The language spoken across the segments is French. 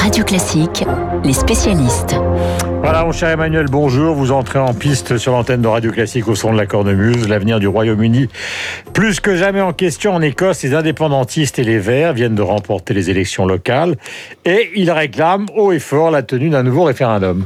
Radio Classique, les spécialistes. Voilà, mon cher Emmanuel, bonjour. Vous entrez en piste sur l'antenne de Radio Classique au son de la cornemuse. L'avenir du Royaume-Uni, plus que jamais en question en Écosse, les indépendantistes et les Verts viennent de remporter les élections locales et ils réclament haut et fort la tenue d'un nouveau référendum.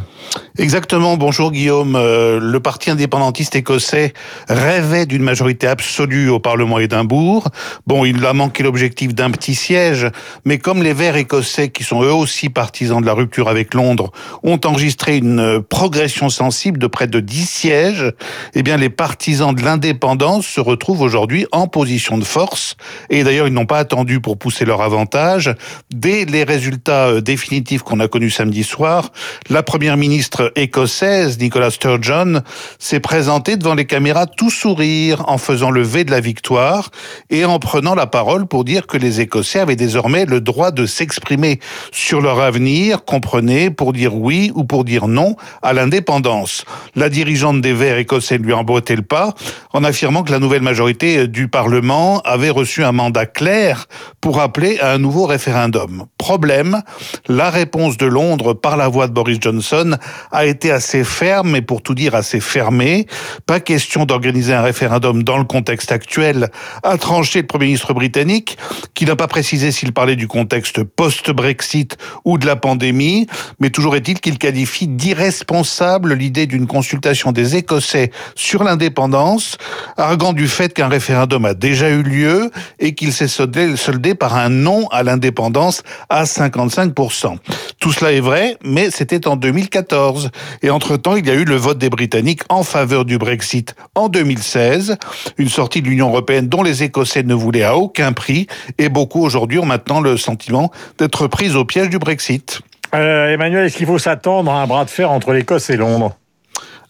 Exactement. Bonjour Guillaume. Euh, le parti indépendantiste écossais rêvait d'une majorité absolue au Parlement Édimbourg. Bon, il a manqué l'objectif d'un petit siège, mais comme les Verts écossais, qui sont eux aussi partisans de la rupture avec Londres, ont enregistré une progression sensible de près de 10 sièges, eh bien les partisans de l'indépendance se retrouvent aujourd'hui en position de force. Et d'ailleurs, ils n'ont pas attendu pour pousser leur avantage. Dès les résultats euh, définitifs qu'on a connus samedi soir, la première ministre écossaise, Nicola Sturgeon, s'est présentée devant les caméras tout sourire en faisant le V de la victoire et en prenant la parole pour dire que les Écossais avaient désormais le droit de s'exprimer sur leur avenir, comprenez, pour dire oui ou pour dire non à l'indépendance. La dirigeante des Verts écossais lui emboîtait le pas en affirmant que la nouvelle majorité du Parlement avait reçu un mandat clair pour appeler à un nouveau référendum. Problème, la réponse de Londres par la voix de Boris Johnson a été assez ferme et pour tout dire assez fermé. Pas question d'organiser un référendum dans le contexte actuel, a tranché le Premier ministre britannique, qui n'a pas précisé s'il parlait du contexte post-Brexit ou de la pandémie, mais toujours est-il qu'il qualifie d'irresponsable l'idée d'une consultation des Écossais sur l'indépendance, arguant du fait qu'un référendum a déjà eu lieu et qu'il s'est soldé, par un non à l'indépendance à 55%. Tout cela est vrai, mais c'était en 2014. Et entre-temps, il y a eu le vote des Britanniques en faveur du Brexit en 2016, une sortie de l'Union européenne dont les Écossais ne voulaient à aucun prix, beaucoup aujourd'hui ont maintenant le sentiment d'être pris au piège du Brexit. Euh, Emmanuel, est-ce qu'il faut s'attendre à un bras de fer entre l'Écosse et Londres?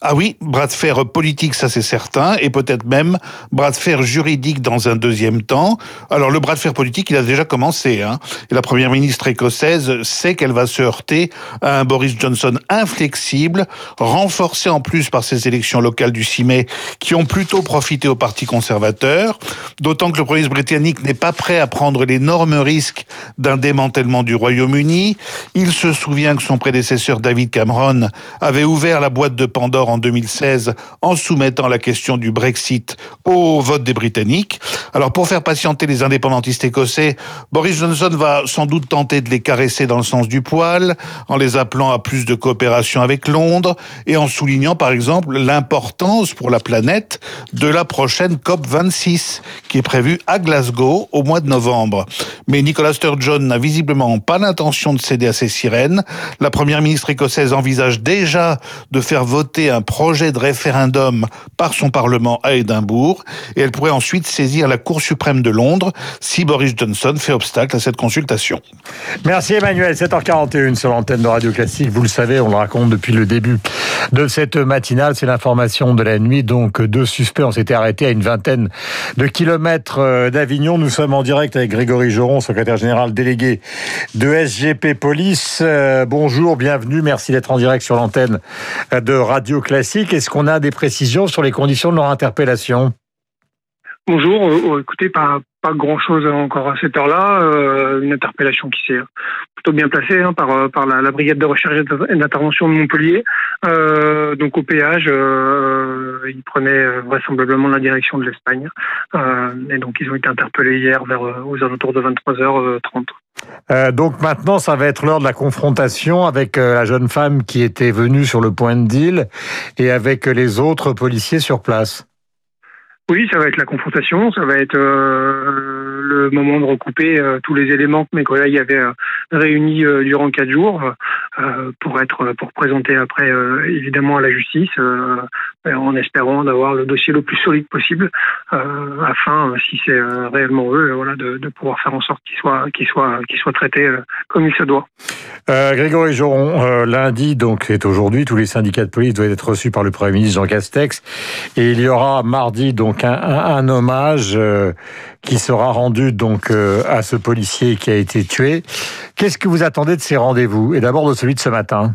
Ah oui, bras de fer politique, ça c'est certain, et peut-être même bras de fer juridique dans un deuxième temps. Alors le bras de fer politique, il a déjà commencé. Hein, et la première ministre écossaise sait qu'elle va se heurter à un Boris Johnson inflexible, renforcé en plus par ces élections locales du 6 mai, qui ont plutôt profité au Parti conservateur. D'autant que le Premier ministre britannique n'est pas prêt à prendre l'énorme risque d'un démantèlement du Royaume-Uni. Il se souvient que son prédécesseur David Cameron avait ouvert la boîte de Pandore en 2016 en soumettant la question du Brexit au vote des Britanniques. Alors pour faire patienter les indépendantistes écossais, Boris Johnson va sans doute tenter de les caresser dans le sens du poil, en les appelant à plus de coopération avec Londres et en soulignant par exemple l'importance pour la planète de la prochaine COP 26 qui est prévue à Glasgow au mois de novembre. Mais Nicola Sturgeon n'a visiblement pas l'intention de céder à ces sirènes. La première ministre écossaise envisage déjà de faire voter un projet de référendum par son Parlement à Édimbourg et elle pourrait ensuite saisir la Cour suprême de Londres si Boris Johnson fait obstacle à cette consultation. Merci Emmanuel, 7h41 sur l'antenne de Radio Classique. Vous le savez, on le raconte depuis le début de cette matinale. C'est l'information de la nuit. Donc, deux suspects ont été arrêtés à une vingtaine de kilomètres euh, d'Avignon. Nous sommes en direct avec Grégory Joron, secrétaire général délégué de SGP Police. Euh, bonjour, bienvenue. Merci d'être en direct sur l'antenne de Radio Classique. Est-ce qu'on a des précisions sur les conditions de leur interpellation? Bonjour, euh, oh, écoutez, pas, grand-chose encore à cette heure-là. Euh, une interpellation qui s'est plutôt bien placée hein, par, euh, par la, brigade de recherche et d'intervention de Montpellier. donc au péage, ils prenaient vraisemblablement la direction de l'Espagne. et donc ils ont été interpellés hier vers aux alentours de 23h30. donc maintenant, ça va être l'heure de la confrontation avec la jeune femme qui était venue sur le point de deal et avec les autres policiers sur place. Oui, ça va être la confrontation, ça va être euh, le moment de recouper euh, tous les éléments que mes collègues avaient euh, réunis durant quatre jours pour être pour présenter après évidemment à la justice en espérant d'avoir le dossier le plus solide possible afin si c'est réellement eux voilà de, pouvoir faire en sorte qu'il soit qu'il soit qu'il soit traité comme il se doit. Grégory Joron, lundi donc est aujourd'hui tous les syndicats de police doivent être reçus par le premier ministre Jean Castex et il y aura mardi donc donc un, hommage euh, qui sera rendu donc euh, à ce policier qui a été tué. Qu'est-ce que vous attendez de ces rendez-vous? Et d'abord de celui de ce matin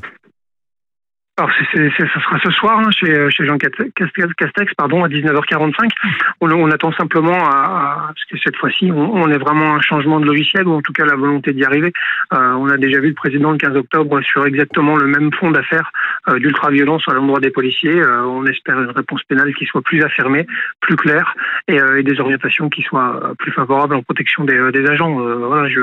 alors, c'est, ça sera ce soir hein, chez, chez Jean Castex, pardon, à 19h45. On, on attend simplement à, parce que cette fois-ci, on, on, est vraiment un changement de logiciel ou en tout cas la volonté d'y arriver. Euh, on a déjà vu le président le 15 octobre sur exactement le même fond d'affaires euh, d'ultra-violence à l'endroit des policiers. Euh, on espère une réponse pénale qui soit plus affirmée, plus claire et, euh, et des orientations qui soient plus favorables en protection des, des agents. voilà, je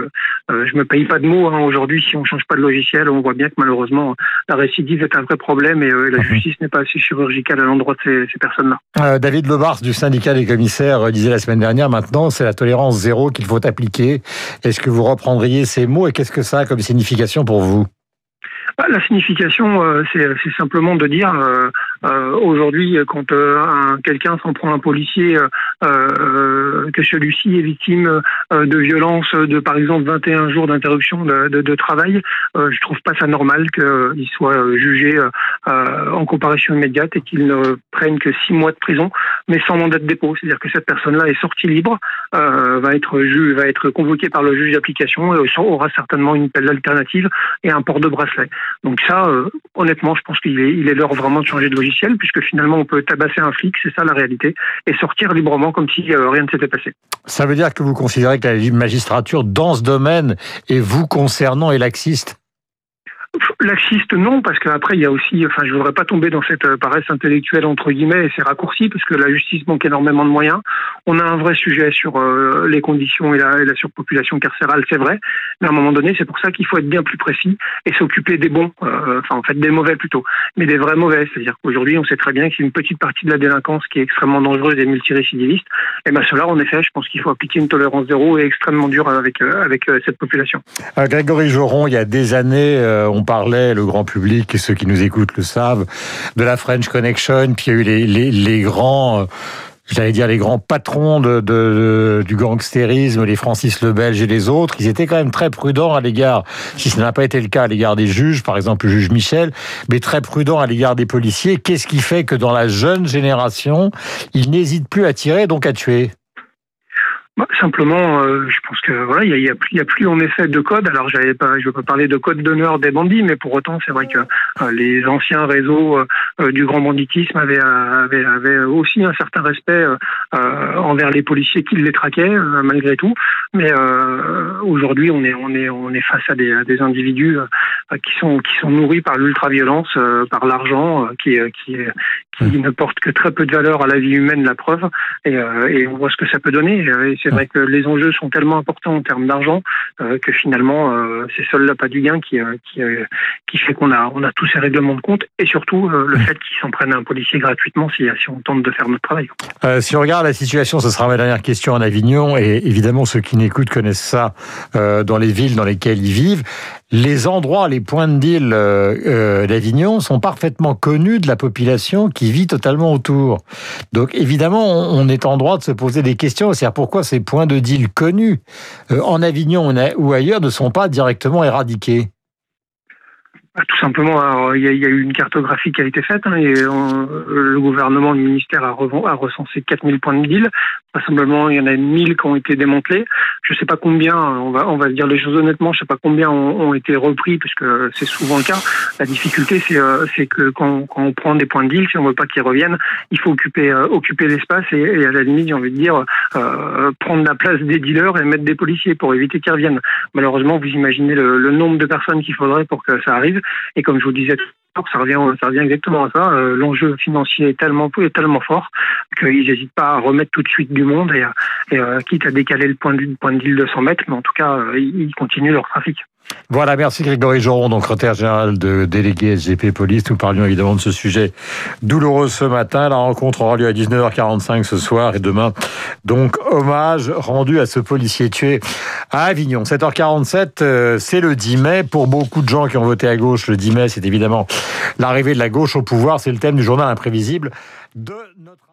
je me paye pas de mots hein. aujourd'hui. Si on change pas de logiciel, on voit bien que malheureusement la récidive est un vrai problème problème et euh, la mhm. justice n'est pas assez chirurgicale à l'endroit de ces, ces personnes-là. Euh, David Lebars du syndicat des commissaires euh, disait la semaine dernière, maintenant c'est la tolérance zéro qu'il faut appliquer. Est-ce que vous reprendriez ces mots et qu'est-ce que ça a comme signification pour vous? La signification, euh, c'est simplement de dire euh, euh, aujourd'hui, quand quelqu'un s'en prend un policier, que celui-ci est victime de violence de par exemple 21 jours d'interruption de, de, de, travail, je trouve pas ça normal qu'il soit jugé en comparution immédiate et qu'il ne prenne que six mois de prison, mais sans mandat de dépôt. C'est-à-dire que cette personne-là est sortie libre, va être ju va être convoquée par le juge d'application et aura certainement une pelle alternative et un port de bracelet. Donc ça, euh, honnêtement, je pense qu'il est, il est l'heure vraiment de changer de logiciel, puisque finalement, on peut tabasser un flic, c'est ça la réalité, et sortir librement comme si euh, rien ne s'était passé. Ça veut dire que vous considérez que la magistrature, dans ce domaine, et vous concernant, est laxiste? Laxiste, non, parce qu'après, il y a aussi, enfin, je voudrais pas tomber dans cette euh, paresse intellectuelle, entre guillemets, et ces raccourcis, parce que la justice manque énormément de moyens. On a un vrai sujet sur euh, les conditions et la, surpopulation carcérale, c'est vrai, mais à un moment donné, c'est pour ça qu'il faut être bien plus précis et s'occuper des bons, euh, enfin, en fait, des mauvais plutôt, mais des vrais mauvais. C'est-à-dire qu'aujourd'hui, on sait très bien qu'il y a une petite partie de la délinquance qui est extrêmement dangereuse et multirécidiviste, et bien cela, en effet, je pense qu'il faut appliquer une tolérance zéro et extrêmement dure avec, avec cette population. Grégory Joron, il y a des années, on parlait, le grand public et ceux qui nous écoutent le savent, de la French Connection, puis il y a eu les, les, les grands... Euh, j'allais dire les grands patrons du gangstérisme, les Francis le Belge et les autres, ils étaient quand même très prudents à l'égard, si ce n'a pas été le cas à l'égard des juges, par exemple le juge Michel, mais très prudents à l'égard des policiers. Qu'est-ce qui fait que dans la jeune génération, ils n'hésitent plus à tirer, donc à tuer? Bah, simplement, euh, je pense que voilà, il y a, plus, y a plus en effet de code. Alors, j'avais pas, je veux pas parler de code d'honneur des bandits, mais pour autant, c'est vrai que euh, les anciens réseaux euh, du grand banditisme avaient, avaient, avaient, aussi un certain respect envers les policiers qui les traquaient malgré tout. Mais aujourd'hui, on est, on est, on est face à des, à des individus qui sont, qui sont nourris par l'ultra-violence, par l'argent, qui, qui, qui mmh. ne porte que très peu de valeur à la vie humaine, la preuve. Et, et on voit ce que ça peut donner. Et c'est vrai que les enjeux sont tellement importants en termes d'argent euh, que finalement, euh, c'est seul pas du gain qui, euh, qui fait qu'on a, on a tous ces règlements de compte et surtout le fait qu'ils s'en prennent à un policier gratuitement si, si on tente de faire notre travail. si on regarde la situation, ce sera ma dernière question en Avignon et évidemment ceux qui n'écoutent connaissent ça dans les villes dans lesquelles ils vivent. Les endroits, les points de deal d'Avignon sont parfaitement connus de la population qui vit totalement autour. Donc évidemment, on est en droit de se poser des questions. C'est pourquoi ces points de deal connus euh, en Avignon ou ailleurs ne sont pas directement éradiqués? Bah, tout simplement, il y, a, eu une cartographie qui a été faite hein, et le gouvernement, le ministère a, a recensé 4000 points de deal. Vraisemblablement, il y en a 1000 qui ont été démantelés. Je ne sais pas combien, on va, on va dire les choses honnêtement, je ne sais pas combien ont, été repris, puisque c'est souvent le cas. La difficulté, c'est euh, que quand, quand, on prend des points de deal, si on ne veut pas qu'ils reviennent, il faut occuper, euh, occuper l'espace et, et, à la limite, j'ai envie de dire, euh, prendre la place des dealers et mettre des policiers pour éviter qu'ils reviennent. Malheureusement, vous imaginez le, le nombre de personnes qu'il faudrait pour que ça arrive. Et comme je vous disais ça revient, ça revient exactement à ça. Euh, l'enjeu financier est tellement, est tellement fort qu'ils n'hésitent pas à remettre tout de suite du monde et, quitte à décaler le point de, point de 100 mètres, mais en tout cas, euh, ils continuent leur trafic. Voilà, merci Grégory Joron, donc secrétaire général de délégué SGP Police. Nous parlions évidemment de ce sujet douloureux ce matin. La rencontre aura lieu à 19h45 ce soir et demain. Donc, hommage rendu à ce policier tué à Avignon. 7h47, euh, c'est le 10 mai. Pour beaucoup de gens qui ont voté à gauche, le 10 mai, c'est évidemment l'arrivée de la gauche au pouvoir. C'est le thème du journal imprévisible de notre